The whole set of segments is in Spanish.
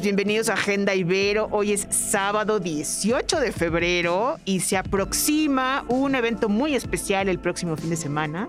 Bienvenidos a Agenda Ibero. Hoy es sábado 18 de febrero y se aproxima un evento muy especial el próximo fin de semana.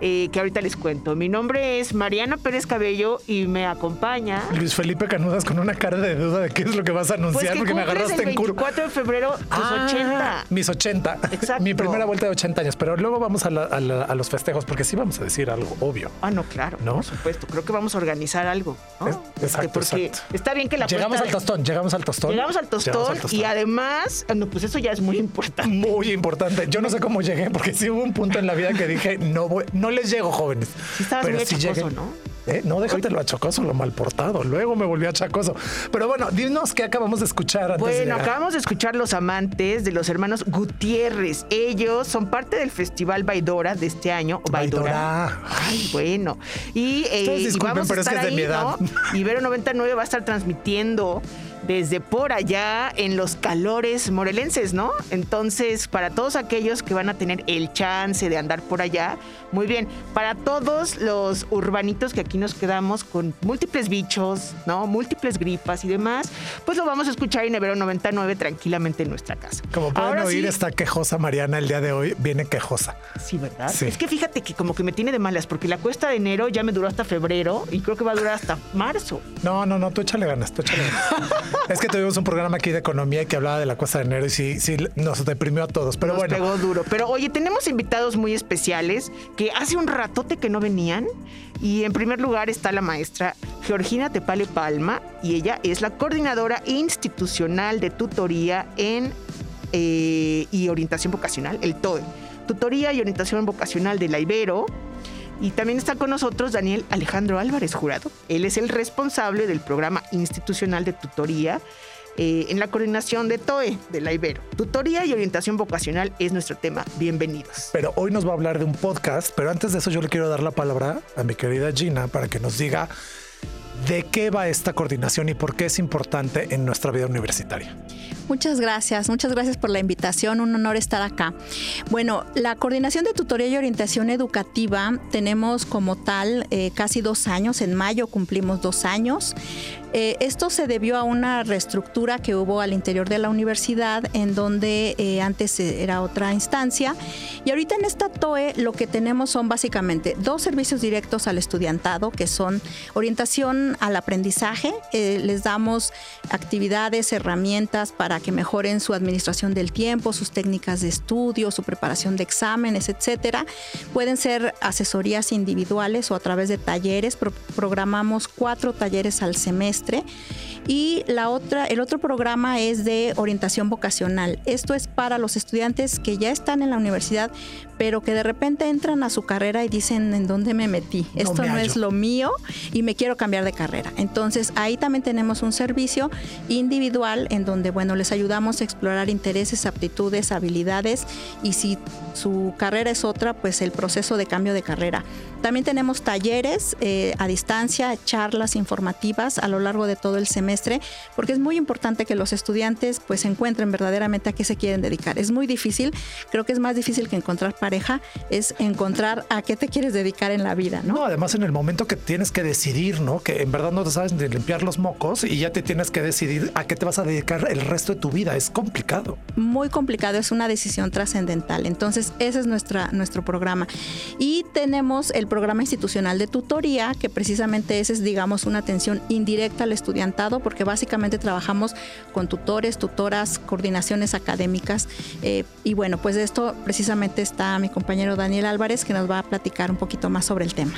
Eh, que ahorita les cuento. Mi nombre es Mariana Pérez Cabello y me acompaña. Luis Felipe Canudas con una cara de duda de qué es lo que vas a anunciar Pues que porque me agarraste el en curva. 24 de febrero tus Ah, 80. Mis 80. Exacto. Mi primera vuelta de 80 años. Pero luego vamos a, la- a la- a los festejos porque sí vamos a decir algo obvio. Ah, no, claro, ¿No? por supuesto. Creo que vamos a organizar algo. ¿no? Es- Este, exacto, porque exacto. está bien que la Llegamos al tostón, llegamos al tostón. Llegamos al tostón, Llegamos al y además, ah, no, pues eso ya es muy importante. Muy importante. Yo no sé cómo llegué, porque sí hubo un punto en la vida que dije, no voy, no les llego, jóvenes. Sí estabas muy achacoso, ¿no? ¿Eh? No, déjatelo achacoso, lo mal portado. Luego me volví achacoso. Pero bueno, dinos qué acabamos de escuchar antes de Bueno, llegar. acabamos de escuchar Los Amantes de los hermanos Gutiérrez. Ellos son parte del Festival Baidora de este año. Baidora. Baidora. Ay, bueno. Y, eh, y vamos a pero estar es de mi ahí, edad. ¿no? Ibero 99 va a estar transmitiendo desde por allá en los calores morelenses, ¿no? Entonces, para todos aquellos que van a tener el chance de andar por allá, muy bien. Para todos los urbanitos que aquí nos quedamos con múltiples bichos, ¿no? Múltiples gripas y demás, pues lo vamos a escuchar en Ibero 99 tranquilamente en nuestra casa. Como pueden Ahora oír, sí- está quejosa Mariana el día de hoy. Viene quejosa. Sí, ¿verdad? Sí. Es que fíjate que como que me tiene de malas, porque la cuesta de enero ya me duró hasta febrero y creo que va a durar hasta marzo. No, no, no, tú échale ganas, tú échale ganas. es que tuvimos un programa aquí de economía que hablaba de la cuesta de enero y sí, sí nos deprimió a todos. Pero Nos bueno, pegó duro. Pero oye, tenemos invitados muy especiales que hace un ratote que no venían. Y en primer lugar está la maestra Georgina Tepale Palma y ella es la coordinadora institucional de tutoría en eh, y orientación vocacional, el TOE. Tutoría y orientación vocacional de la Ibero. Y también está con nosotros Daniel Alejandro Álvarez Jurado. Él es el responsable del programa institucional de tutoría eh, en la coordinación de TOE de la Ibero. Tutoría y orientación vocacional es nuestro tema. Bienvenidos. pero hoy nos va a hablar de un podcast. Pero antes de eso, yo le quiero dar la palabra a mi querida Gina para que nos diga de qué va esta coordinación y por qué es importante en nuestra vida universitaria. Muchas gracias, muchas gracias por la invitación, un honor estar acá. Bueno, la coordinación de tutoría y orientación educativa tenemos como tal eh, casi dos años, en mayo cumplimos dos años. Eh, esto se debió a una reestructura que hubo al interior de la universidad, en donde eh, antes eh, era otra instancia. Y ahorita en esta TOE lo que tenemos son básicamente dos servicios directos al estudiantado, que son orientación al aprendizaje. Eh, les damos actividades, herramientas para que mejoren su administración del tiempo, sus técnicas de estudio, su preparación de exámenes, etcétera. Pueden ser asesorías individuales o a través de talleres. Pro- programamos cuatro talleres al semestre. Y la otra, el otro programa es de orientación vocacional. Esto es para los estudiantes que ya están en la universidad, pero que de repente entran a su carrera y dicen en dónde me metí. No Esto me no es lo mío y me quiero cambiar de carrera. Entonces ahí también tenemos un servicio individual en donde bueno les ayudamos a explorar intereses, aptitudes, habilidades y si su carrera es otra, pues el proceso de cambio de carrera. También tenemos talleres eh, a distancia, charlas informativas a lo largo de todo el semestre, porque es muy importante que los estudiantes pues encuentren verdaderamente a qué se quieren dedicar. Es muy difícil, creo que es más difícil que encontrar pareja, es encontrar a qué te quieres dedicar en la vida, ¿no? No, además en el momento que tienes que decidir, ¿no? Que en verdad no te sabes de limpiar los mocos y ya te tienes que decidir a qué te vas a dedicar el resto de tu vida. Es complicado. muy complicado, es una decisión trascendental. Entonces, ese es nuestra, nuestro programa. Y tenemos el programa institucional de tutoría, que precisamente ese es, digamos, una atención indirecta al estudiantado, porque básicamente trabajamos con tutores, tutoras, coordinaciones académicas. eh, y bueno, pues esto precisamente está mi compañero Daniel Álvarez, que nos va a platicar un poquito más sobre el tema.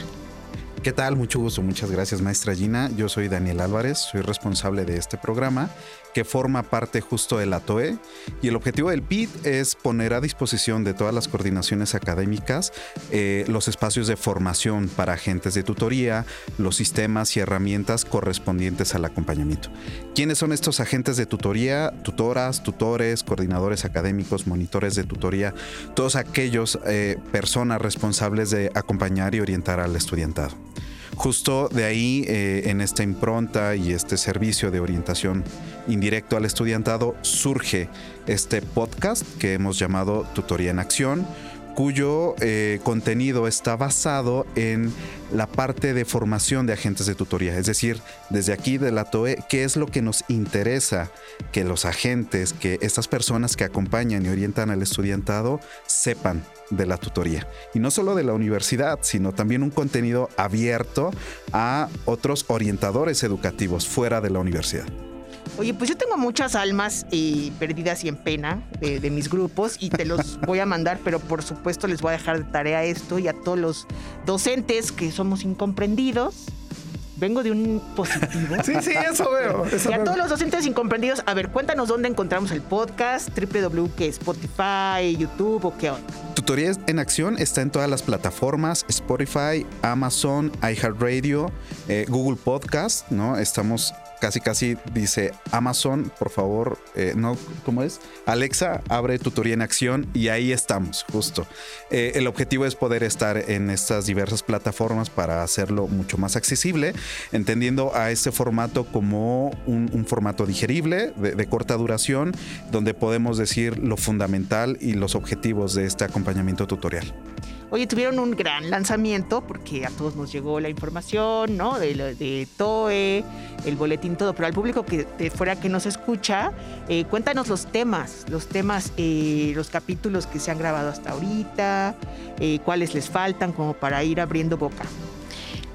¿Qué tal? Mucho gusto, muchas gracias maestra Gina. Yo soy Daniel Álvarez, soy responsable de este programa que forma parte justo de la TOE. Y el objetivo del PIT es poner a disposición de todas las coordinaciones académicas eh, los espacios de formación para agentes de tutoría, los sistemas y herramientas correspondientes al acompañamiento. ¿Quiénes son estos agentes de tutoría? Tutoras, tutores, coordinadores académicos, monitores de tutoría, todos aquellos eh, personas responsables de acompañar y orientar al estudiantado. Justo de ahí, eh, en esta impronta y este servicio de orientación indirecto al estudiantado, surge este podcast que hemos llamado Tutoría en Acción, cuyo eh, contenido está basado en la parte de formación de agentes de tutoría. Es decir, desde aquí de la TOE, ¿qué es lo que nos interesa que los agentes, que estas personas que acompañan y orientan al estudiantado sepan de la tutoría? Y no solo de la universidad, sino también un contenido abierto a otros orientadores educativos fuera de la universidad. Oye, pues yo tengo muchas almas eh, perdidas y en pena de, mis grupos y te los voy a mandar, pero por supuesto les voy a dejar de tarea esto y a todos los docentes que somos incomprendidos. Vengo de un positivo. Sí, sí, eso veo. y a todos los docentes incomprendidos, a ver, cuéntanos dónde encontramos el podcast, www, que Spotify, YouTube o qué onda. Tutorías en Acción está en todas las plataformas, Spotify, Amazon, iHeartRadio, eh, Google Podcast, ¿no? Estamos casi casi dice Amazon, por favor, eh, no, ¿cómo es? Alexa, abre tutoría en acción y ahí estamos, justo. Eh, el objetivo es poder estar en estas diversas plataformas para hacerlo mucho más accesible, entendiendo a este formato como un, formato digerible, de, corta duración, donde podemos decir lo fundamental y los objetivos de este acompañamiento tutorial. Oye, tuvieron un gran lanzamiento porque a todos nos llegó la información, ¿no? De, de TOE, el boletín, todo, pero al público que fuera que nos escucha, eh, cuéntanos los temas, los temas, eh, los capítulos que se han grabado hasta ahorita, eh, cuáles les faltan como para ir abriendo boca.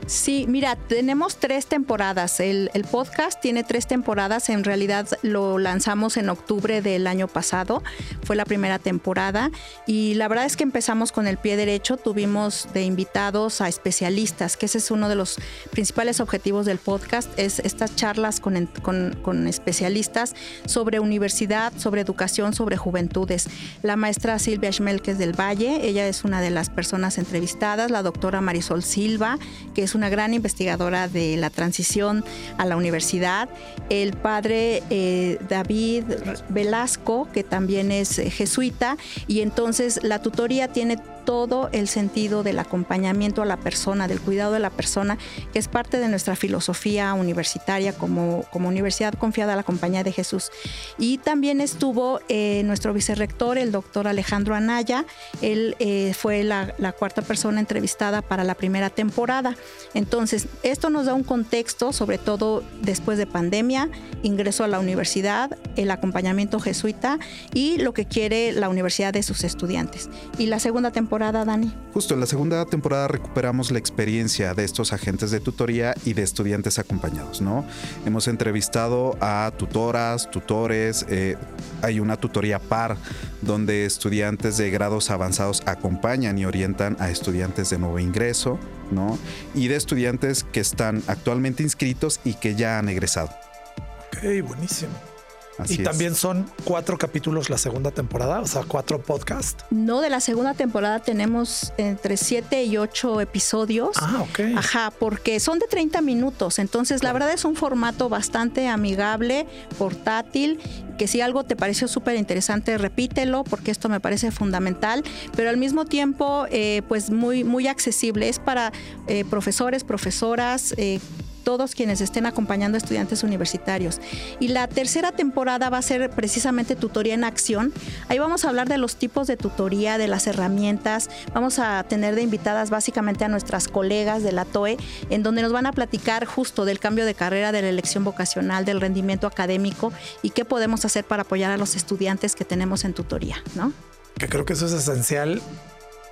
Sí, mira, tenemos tres temporadas. El, podcast tiene tres temporadas. En realidad lo lanzamos en octubre del año pasado. Fue la primera temporada. Y la verdad es que empezamos con el pie derecho. Tuvimos de invitados a especialistas, que ese es uno de los principales objetivos del podcast, es estas charlas con, con especialistas sobre universidad, sobre educación, sobre juventudes. La maestra Silvia Schmelkes del Valle, ella es una de las personas entrevistadas. La doctora Marisol Silva, que es una gran investigadora de la transición a la universidad. El padre eh, David Velasco, que también es eh, jesuita, y entonces la tutoría tiene todo el sentido del acompañamiento a la persona, del cuidado de la persona, que es parte de nuestra filosofía universitaria como, como Universidad Confiada a la Compañía de Jesús. Y también estuvo eh, nuestro vicerrector, el doctor Alejandro Anaya, él eh, fue la, cuarta persona entrevistada para la primera temporada. Entonces, esto nos da un contexto, sobre todo después de pandemia, ingreso a la universidad, el acompañamiento jesuita y lo que quiere la universidad de sus estudiantes. Y la segunda temporada Dani? Justo en la segunda temporada recuperamos la experiencia de estos agentes de tutoría y de estudiantes acompañados, ¿no? Hemos entrevistado a tutoras, tutores, eh, hay una tutoría par donde estudiantes de grados avanzados acompañan y orientan a estudiantes de nuevo ingreso, ¿no? Y de estudiantes que están actualmente inscritos y que ya han egresado. Ok, buenísimo y también son cuatro capítulos la segunda temporada, o sea, cuatro podcasts. No, de la segunda temporada tenemos entre siete y ocho episodios. Ah, ok. Ajá, porque son de 30 minutos. Entonces, la verdad es un formato bastante amigable, portátil, que si algo te pareció súper interesante, repítelo, porque esto me parece fundamental, pero al mismo tiempo, eh, pues muy, muy accesible. Es para eh, profesores, profesoras, eh, todos quienes estén acompañando a estudiantes universitarios. Y la tercera temporada va a ser precisamente tutoría en acción. Ahí vamos a hablar de los tipos de tutoría, de las herramientas. Vamos a tener de invitadas básicamente a nuestras colegas de la TOE, en donde nos van a platicar justo del cambio de carrera, de la elección vocacional, del rendimiento académico y qué podemos hacer para apoyar a los estudiantes que tenemos en tutoría, ¿no? Que creo que eso es esencial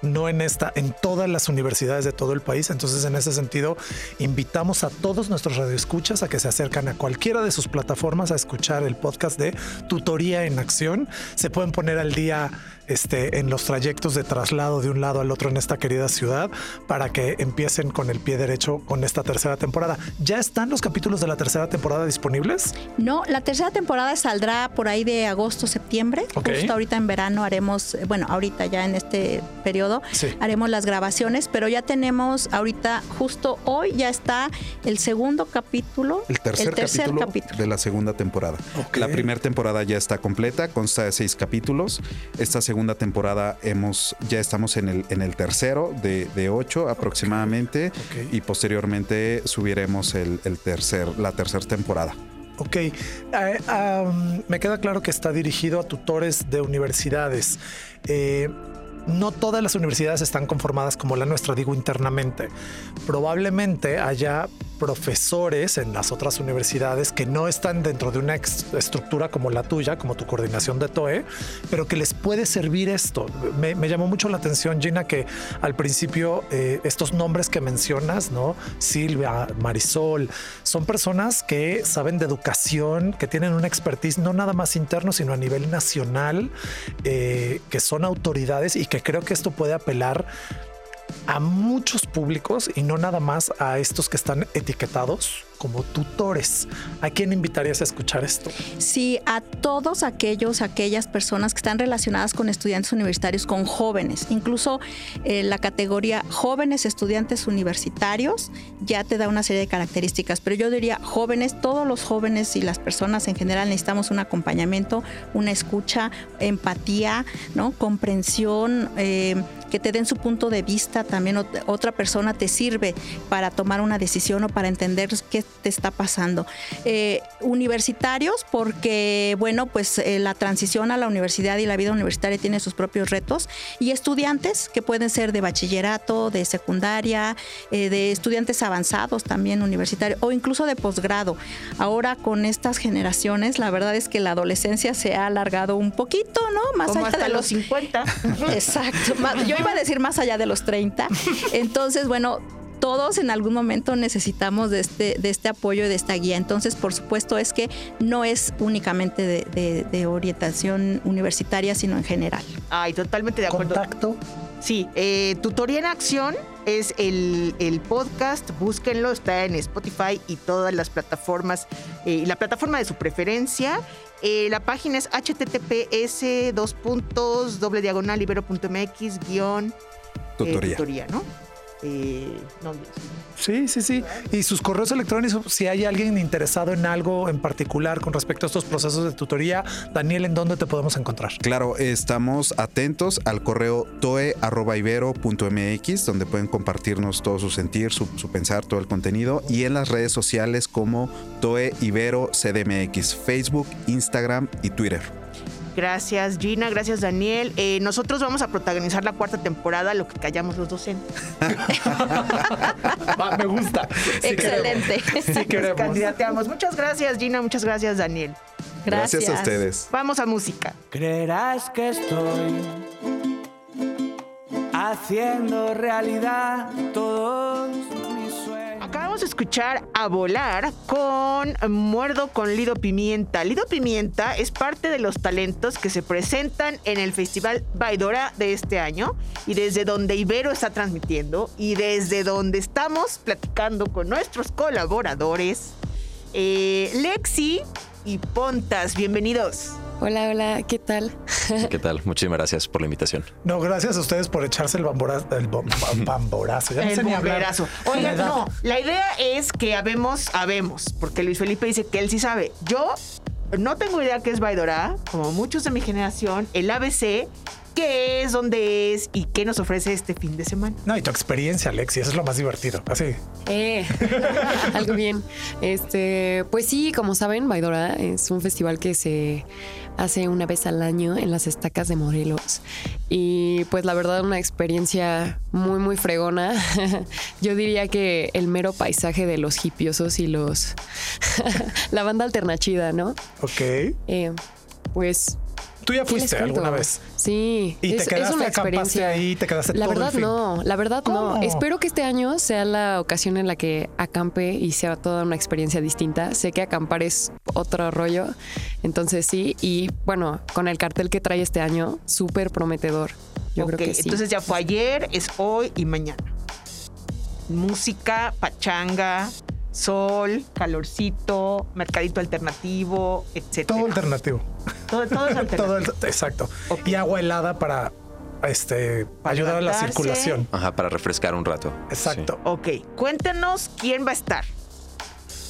no en esta, en todas las universidades de todo el país. Entonces, en ese sentido, invitamos a todos nuestros radioescuchas a que se acercan a cualquiera de sus plataformas a escuchar el podcast de Tutoría en Acción. Se pueden poner al día este, en los trayectos de traslado de un lado al otro en esta querida ciudad para que empiecen con el pie derecho con esta tercera temporada. ¿Ya están los capítulos de la tercera temporada disponibles? No, la tercera temporada saldrá por ahí de agosto, septiembre. Justo ahorita en verano haremos, bueno, ahorita ya en este periodo haremos las grabaciones, pero ya tenemos ahorita, justo hoy ya está el segundo capítulo. El tercer, capítulo, de la segunda temporada. La primera temporada ya está completa, consta de seis capítulos. Esta segunda temporada hemos, ya estamos en el, en el tercero de, ocho aproximadamente y posteriormente subiremos el, tercer, la tercera temporada. Ok, eh, me queda claro que está dirigido a tutores de universidades. Eh, no todas las universidades están conformadas como la nuestra, digo internamente. Probablemente haya profesores en las otras universidades que no están dentro de una estructura como la tuya, como tu coordinación de TOE, pero que les puede servir esto. Me, llamó mucho la atención, Gina, que al principio eh, estos nombres que mencionas, ¿no? Silvia, Marisol, son personas que saben de educación, que tienen una expertise no nada más interno, sino a nivel nacional, eh, que son autoridades y que creo que esto puede apelar a muchos públicos y no nada más a estos que están etiquetados como tutores. ¿A quién invitarías a escuchar esto? Sí, a todos aquellos, aquellas personas que están relacionadas con estudiantes universitarios, con jóvenes. Incluso eh, la categoría jóvenes estudiantes universitarios ya te da una serie de características, pero yo diría jóvenes, todos los jóvenes y las personas en general necesitamos un acompañamiento, una escucha, empatía, ¿no? comprensión. Eh, que te den su punto de vista, también otra persona te sirve para tomar una decisión o para entender qué te está pasando. Eh, universitarios, porque, bueno, pues eh, la transición a la universidad y la vida universitaria tiene sus propios retos, y estudiantes que pueden ser de bachillerato, de secundaria, eh, de estudiantes avanzados también universitarios, o incluso de posgrado. Ahora con estas generaciones, la verdad es que la adolescencia se ha alargado un poquito, ¿no? Más allá de los 50. Exacto. Yo iba a decir más allá de los 30. Entonces, bueno, todos en algún momento necesitamos de este, de este apoyo y de esta guía. Entonces, por supuesto, es que no es únicamente de, orientación universitaria, sino en general. Ay, totalmente de acuerdo. ¿Contacto? Sí, eh, Tutoría en Acción es el, podcast, búsquenlo, está en Spotify y todas las plataformas, eh, y la plataforma de su preferencia. Eh, la página es https dos puntos doble diagonal ibero.mx guion tutoría, ¿no? Eh, sí, sí, sí. Y sus correos electrónicos, si hay alguien interesado en algo en particular con respecto a estos procesos de tutoría, Daniel, ¿en dónde te podemos encontrar? Claro, estamos atentos al correo toe.ibero.mx, donde pueden compartirnos todo su sentir, su, su, pensar, todo el contenido, y en las redes sociales como Toe Ibero CDMX, Facebook, Instagram y Twitter. Gracias Gina, gracias Daniel. Eh, nosotros vamos a protagonizar la cuarta temporada, lo que callamos los docentes. me gusta. Excelente. Sí queremos. candidateamos. Muchas gracias Gina, muchas gracias Daniel. Gracias. gracias a ustedes. Vamos a música. Creerás que estoy haciendo realidad todos Escuchar a volar con Muerdo con Lido Pimienta. Lido Pimienta es parte de los talentos que se presentan en el Festival Baidora de este año y desde donde Ibero está transmitiendo y desde donde estamos platicando con nuestros colaboradores. Eh, Lexi y Pontas, bienvenidos. Hola, hola, ¿qué tal? ¿Qué tal? Muchísimas gracias por la invitación. No, gracias a ustedes por echarse el bamborazo. El bamborazo. Ya el Oigan, no, la idea es que habemos, habemos, porque Luis Felipe dice que él sí sabe. Yo no tengo idea qué es Baidora, como muchos de mi generación, el ABC qué es, dónde es y qué nos ofrece este fin de semana. No, y tu experiencia, Alexi, eso es lo más divertido. Así. Eh, algo bien. Este, pues sí, como saben, Baidora es un festival que se hace una vez al año en las estacas de Morelos. Y pues la verdad una experiencia muy, muy fregona. Yo diría que el mero paisaje de los hipiosos y los... la banda alternachida, ¿no? Ok. Eh, pues Tú ya ¿Qué les fuiste alguna vez. Sí. Y te es, es quedaste, una acampaste experiencia. ahí, te quedaste La todo el verdad fin. no, la verdad ¿Cómo? no. Espero que este año sea la ocasión en la que acampe y sea toda una experiencia distinta. Sé que acampar es otro rollo, entonces sí. Y bueno, con el cartel que trae este año, súper prometedor. Yo creo que sí. Entonces ya fue ayer, es hoy y mañana. Música, pachanga, sol, calorcito, mercadito alternativo, etcétera. Todo alternativo. Todo, todo es alternativo. Todo el- exacto. Ok. Y agua helada para este Para ayudar a la circulación. Ajá, para refrescar un rato. Exacto. Ok, cuéntanos quién va a estar.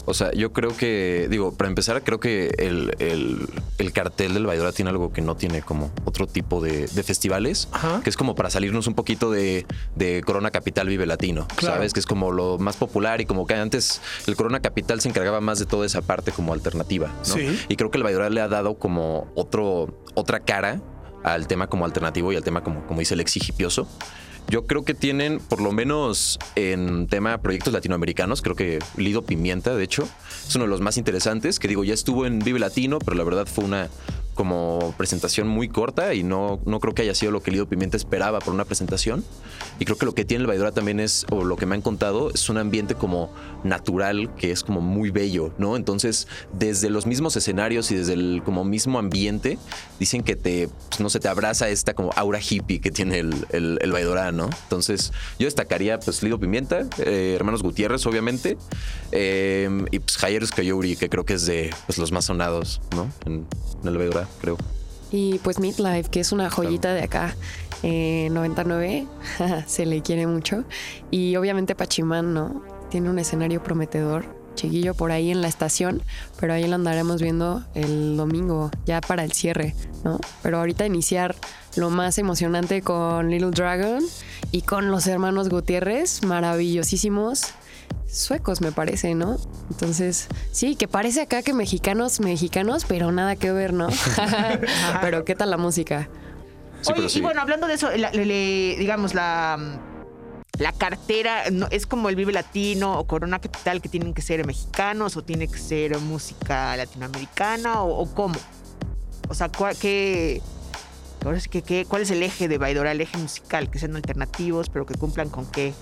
O sea, yo creo que, digo, para empezar, creo que el, el- el cartel del Baidora tiene algo que no tiene como otro tipo de, de festivales, Ajá. que es como para salirnos un poquito de, de Corona Capital Vive Latino, Claro. ¿sabes? Que es como lo más popular y como que antes el Corona Capital se encargaba más de toda esa parte como alternativa, ¿no? Sí. Y creo que el Baidora le ha dado como otro, otra cara al tema como alternativo y al tema como, como dice el exigipioso. Yo creo que tienen, por lo menos en tema proyectos latinoamericanos, creo que Lido Pimienta, de hecho, es uno de los más interesantes, que digo, ya estuvo en Vive Latino, pero la verdad fue una como presentación muy corta y no, no creo que haya sido lo que Lido Pimienta esperaba por una presentación. Y creo que lo que tiene el Baidora también es, o lo que me han contado, es un ambiente como natural, que es como muy bello, ¿no? Entonces, desde los mismos escenarios y desde el como mismo ambiente, dicen que te, pues, no sé, te abraza esta como aura hippie que tiene el, el, el Baidora, ¿no? Entonces, yo destacaría, pues, Lido Pimienta, eh, Hermanos Gutiérrez, obviamente, eh, y pues Jairus Coyote, que creo que es de pues, los más sonados, ¿no? En, en el Baidora, creo. Y pues Midlife, que es una joyita de acá, eh, 99, se le quiere mucho. Y obviamente Pachimán, ¿no? Tiene un escenario prometedor, chiquillo por ahí en la estación, pero ahí lo andaremos viendo el domingo, ya para el cierre, ¿no? Pero ahorita iniciar lo más emocionante con Little Dragon y con los hermanos Gutiérrez, maravillosísimos. Suecos, me parece, ¿no? Entonces, sí, que parece acá que mexicanos, mexicanos, pero nada que ver, ¿no? pero ¿qué tal la música? Sí, Oye, sí. y bueno, hablando de eso, la- le- le- digamos, la, la cartera no, es como el Vive Latino o Corona Capital que tienen que ser mexicanos o tiene que ser música latinoamericana o, o cómo. O sea, ¿cuál, qué, ahora sí que, qué- ¿cuál es el eje de Baidora, el eje musical? Que sean alternativos, pero que cumplan con qué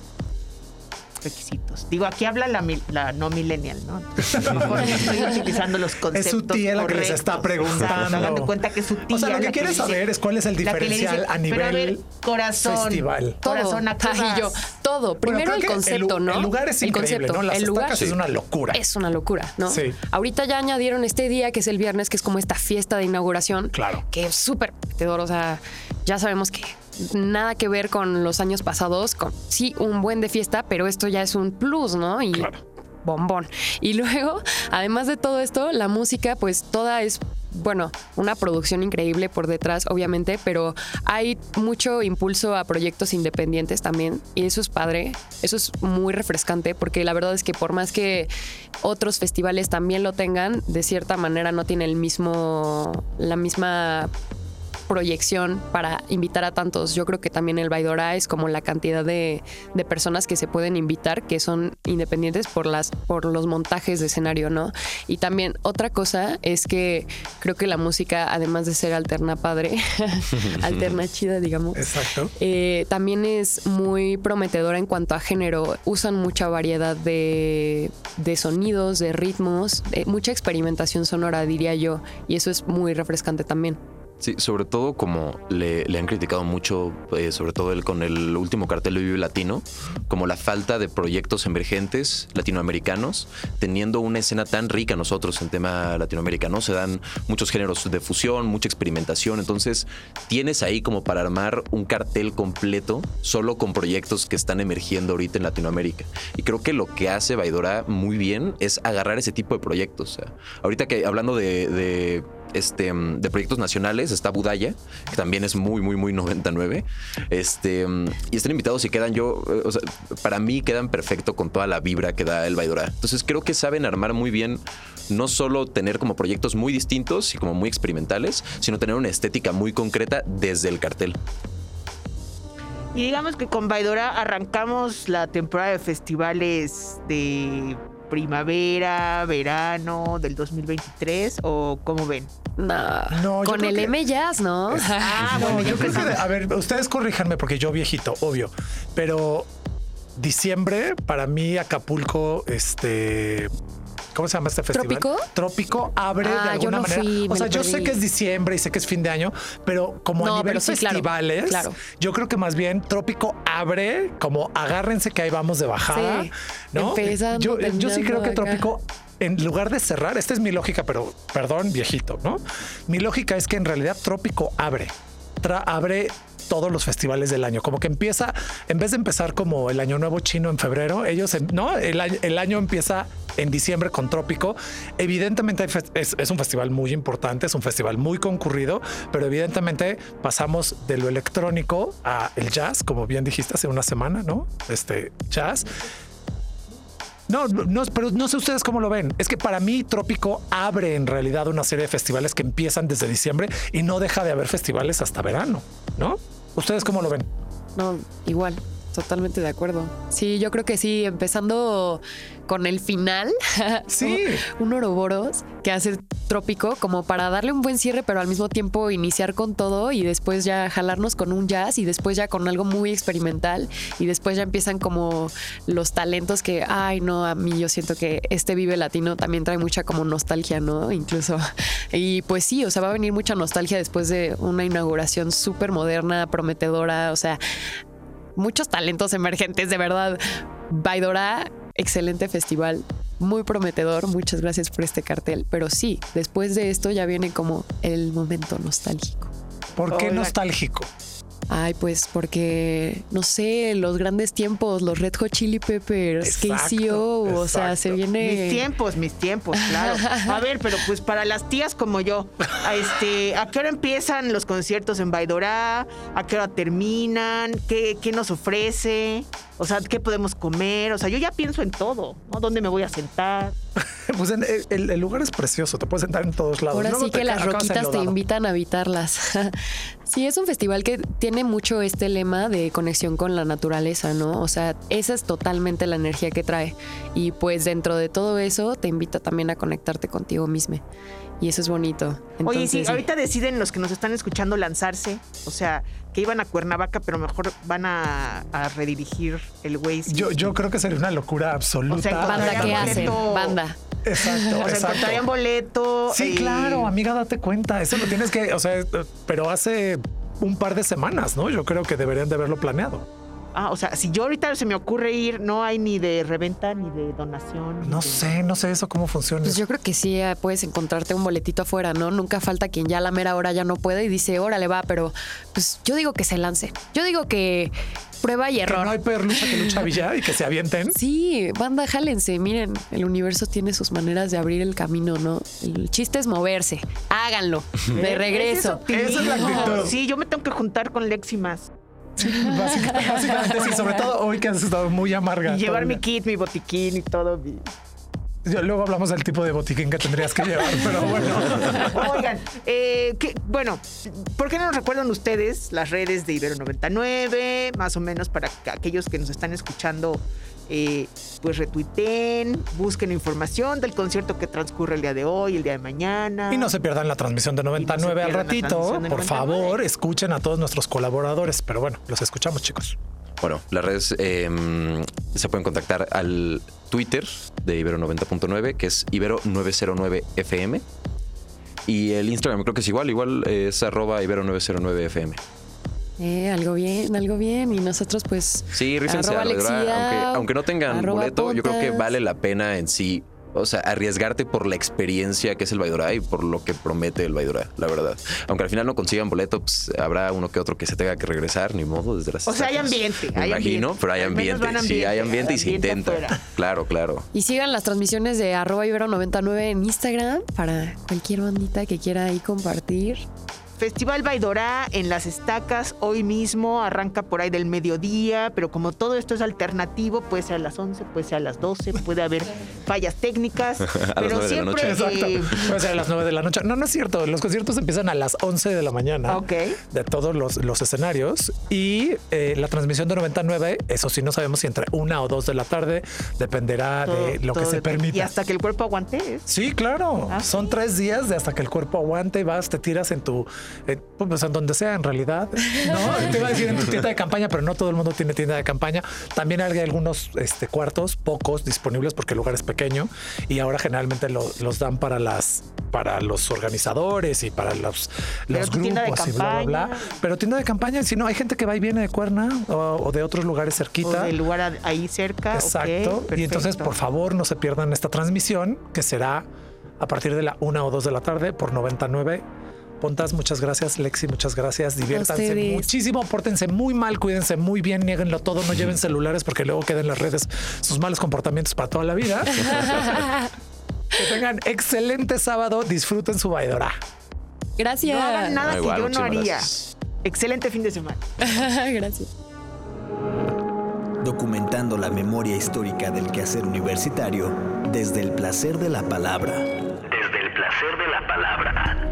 requisitos. Digo, aquí habla la, mil- la no millennial, ¿no? A lo mejor no estoy utilizando los conceptos su tía la que les está preguntando. Exacto, hagan de cuenta que es su tía. O sea, lo que quieres saber es cuál es el dice, diferencial a Pero a ver, nivel corazón. festival. Todo. Corazón, ¿a qué Ay, vas? yo, todo. Primero el concepto, el, ¿no? El lugar es el increíble, concepto. ¿no? Las el lugar es una locura. es una locura, ¿no? Sí. Ahorita ya añadieron este día, que es el viernes, que es como esta fiesta de inauguración. Claro. Que es súper. O sea, ya sabemos que nada que ver con los años pasados. Con, sí, un buen de fiesta, pero esto ya es un plus, ¿no? Y bombón. Y luego, además de todo esto, la música, pues toda es bueno, una producción increíble por detrás, obviamente, pero hay mucho impulso a proyectos independientes también. Y eso es padre, eso es muy refrescante, porque la verdad es que por más que otros festivales también lo tengan, de cierta manera no tiene el mismo, la misma proyección para invitar a tantos. Yo creo que también el Baidora es como la cantidad de, de personas que se pueden invitar que son independientes por las por los montajes de escenario, ¿no? Y también otra cosa es que creo que la música, además de ser alterna padre, alterna chida, digamos, Exacto. eh, también es muy prometedora en cuanto a género. Usan mucha variedad de, de sonidos, de ritmos, mucha experimentación sonora, diría yo. Y eso es muy refrescante también. Sí, sobre todo como le, han criticado mucho, eh, sobre todo el, con el último cartel de Vive Latino, como la falta de proyectos emergentes latinoamericanos, teniendo una escena tan rica nosotros en tema latinoamericano. Se dan muchos géneros de fusión, mucha experimentación. Entonces, tienes ahí como para armar un cartel completo solo con proyectos que están emergiendo ahorita en Latinoamérica. Y creo que lo que hace Baidora muy bien es agarrar ese tipo de proyectos. O ahorita que hablando de, este, de proyectos nacionales, está Budaya, que también es muy, muy, muy 99. Este, y están invitados y quedan yo, eh, o sea, para mí quedan perfecto con toda la vibra que da el Baidora. Entonces creo que saben armar muy bien, no solo tener como proyectos muy distintos y como muy experimentales, sino tener una estética muy concreta desde el cartel. Y digamos que con Baidora arrancamos la temporada de festivales de primavera, verano del 2023 o cómo ven. No, No, con el que- M Jazz, ¿no? Ah, No, bueno, yo creo que, a ver, ustedes corríjanme porque yo viejito, obvio, pero diciembre para mí Acapulco, este, ¿cómo se llama este festival? ¿Trópico? Trópico abre Ah, de yo alguna no manera. fui, o sea, yo sé que es diciembre y sé que es fin de año, pero como No, a nivel sí, festivales, claro. yo creo que más bien Trópico abre como agárrense que ahí vamos de bajada, Sí, ¿no? yo, yo sí creo que. Trópico en lugar de cerrar, esta es mi lógica, pero perdón, viejito, ¿no? Mi lógica es que en realidad Trópico abre, tra- abre todos los festivales del año. Como que empieza, en vez de empezar como el Año Nuevo Chino en febrero, ellos, no, el el año empieza en diciembre con Trópico. Evidentemente es, es un festival muy importante, es un festival muy concurrido, pero evidentemente pasamos de lo electrónico a el jazz, como bien dijiste hace una semana, ¿no? Este jazz. No, no, pero no sé ustedes cómo lo ven. Es que para mí Trópico abre en realidad una serie de festivales que empiezan desde diciembre y no deja de haber festivales hasta verano, ¿no? ¿Ustedes cómo lo ven? No, igual, totalmente de acuerdo. Sí, yo creo que sí, empezando con el final. Sí. un Ouroboros que hace trópico como para darle un buen cierre, pero al mismo tiempo iniciar con todo y después ya jalarnos con un jazz y después ya con algo muy experimental y después ya empiezan como los talentos que, ay, no, a mí yo siento que este Vive Latino también trae mucha como nostalgia, ¿no? Incluso. Y pues sí, o sea, va a venir mucha nostalgia después de una inauguración súper moderna, prometedora, o sea, muchos talentos emergentes, de verdad. Baidora, excelente festival, muy prometedor. Muchas gracias por este cartel. Pero sí, después de esto ya viene como el momento nostálgico. ¿Por qué nostálgico? Ay, pues porque, no sé, los grandes tiempos, los Red Hot Chili Peppers, Exacto, KCO, o sea, se viene... Mis tiempos, mis tiempos, claro. A ver, pero pues para las tías como yo, a este, ¿a qué hora empiezan los conciertos en Baidorá? ¿A qué hora terminan? ¿Qué, qué nos ofrece? O sea, ¿qué podemos comer? O sea, yo ya pienso en todo, ¿no? ¿Dónde me voy a sentar? Pues en- el, el lugar es precioso, te puedes sentar en todos lados. Ahora Luego sí que las roquitas te invitan a habitarlas. sí, es un festival que tiene mucho este lema de conexión con la naturaleza, ¿no? O sea, esa es totalmente la energía que trae. Y pues dentro de todo eso te invita también a conectarte contigo mismo. Y eso es bonito. Oye, si sí. ahorita deciden los que nos están escuchando lanzarse, o sea, que iban a Cuernavaca, pero mejor van a, a redirigir el Waze. Yo, yo creo que sería una locura absoluta. O sea, Banda, ¿qué Encontrarían hacen? boleto. Banda. Exacto, O sea, exacto. encontrarían boleto. Sí, eh, claro, amiga, date cuenta. Eso lo tienes que, o sea, pero hace un par de semanas, ¿no? Yo creo que deberían de haberlo planeado. Ah, o sea, si yo ahorita se me ocurre ir, no hay ni de reventa ni de donación. No de- sé, no sé eso cómo funciona. Pues yo creo que sí eh, puedes encontrarte un boletito afuera, ¿no? Nunca falta quien ya a la mera hora ya no puede y dice, órale, va, pero pues yo digo que se lance. Yo digo que prueba y que error. no hay peor lucha que lucha Villa y que se avienten. Sí, banda, jálense. Miren, el universo tiene sus maneras de abrir el camino, ¿no? El chiste es moverse. Háganlo. De regreso. Esa es la actitud. Sí, yo me tengo que juntar con Lexi más. Sí, básicamente, básicamente sí, sobre todo hoy que has estado muy amarga. Y llevar mi kit, mi botiquín y todo. mi- Yo- Luego hablamos del tipo de botiquín que tendrías que llevar, pero bueno. Oigan, eh, que- bueno, ¿por qué no nos recuerdan ustedes las redes de Ibero 99? Más o menos para que aquellos que nos están escuchando, eh, pues retuiteen, busquen información del concierto que transcurre el día de hoy, el día de mañana. Y no se pierdan la transmisión de 99 al pierdan la ratito. Por 99. favor, escuchen a todos nuestros colaboradores. Pero bueno, los escuchamos, chicos. Bueno, las redes eh, se pueden contactar al Twitter de Ibero 90.9, que es Ibero909FM. Y el Instagram creo que es igual, igual es arroba Ibero909FM. Eh, algo bien, algo bien. Y nosotros, pues. Sí, rífense Alexia, aunque, aunque no tengan boleto, yo creo que vale la pena en sí. O sea, arriesgarte por la experiencia que es el Baidora y por lo que promete el Baidora, la verdad. Aunque al final no consigan boleto, pues habrá uno que otro que se tenga que regresar, ni modo, desde las O sea, hay ambiente, Me hay imagino, ambiente. pero hay ambiente. van Sí, hay ambiente, ambiente y se ambiente intenta. afuera. Claro, claro. Y sigan las transmisiones de arroba ibero99 en Instagram para cualquier bandita que quiera ahí compartir. Festival Baidorá en las estacas hoy mismo arranca por ahí del mediodía, pero como todo esto es alternativo, puede ser a las 11, puede ser a las 12, puede haber fallas técnicas, pero siempre eh, Puede ser a las 9 de la noche. No, no es cierto. Los conciertos empiezan a las 11 de la mañana. Ok. De todos los, los escenarios. Y eh, la transmisión de 99, eso sí, no sabemos si entre una o dos de la tarde. Dependerá todo- de lo que se permita. Y hasta que el cuerpo aguante. ¿eh? Sí, claro. Ah, Son tres días de hasta que el cuerpo aguante y vas, te tiras en tu, en, pues en donde sea en realidad. No, te iba a decir en tu tienda de campaña, pero no todo el mundo tiene tienda de campaña. También hay algunos este, cuartos, pocos disponibles porque el lugar es pequeño y ahora generalmente lo- los dan para las, para los organizadores y para los, los grupos y bla, bla, bla. Pero tienda de campaña, si no, hay gente que va y viene de Cuerna o, o de otros lugares O cerquita. del lugar ahí cerca. Exacto. y entonces, por favor, no se pierdan esta transmisión que será a partir de la una o dos de la tarde por 99. Pontas, muchas gracias. Lexi, muchas gracias. Diviértanse muchísimo. Pórtense muy mal, cuídense muy bien, nieguenlo todo. No lleven celulares porque luego quedan en las redes sus malos comportamientos para toda la vida. que tengan excelente sábado. Disfruten su vaidora. Gracias. No hagan nada Ah, que igual, yo no haría. gracias. Excelente fin de semana. Gracias. documentando la memoria histórica del quehacer universitario desde el placer de la palabra. Desde el placer de la palabra.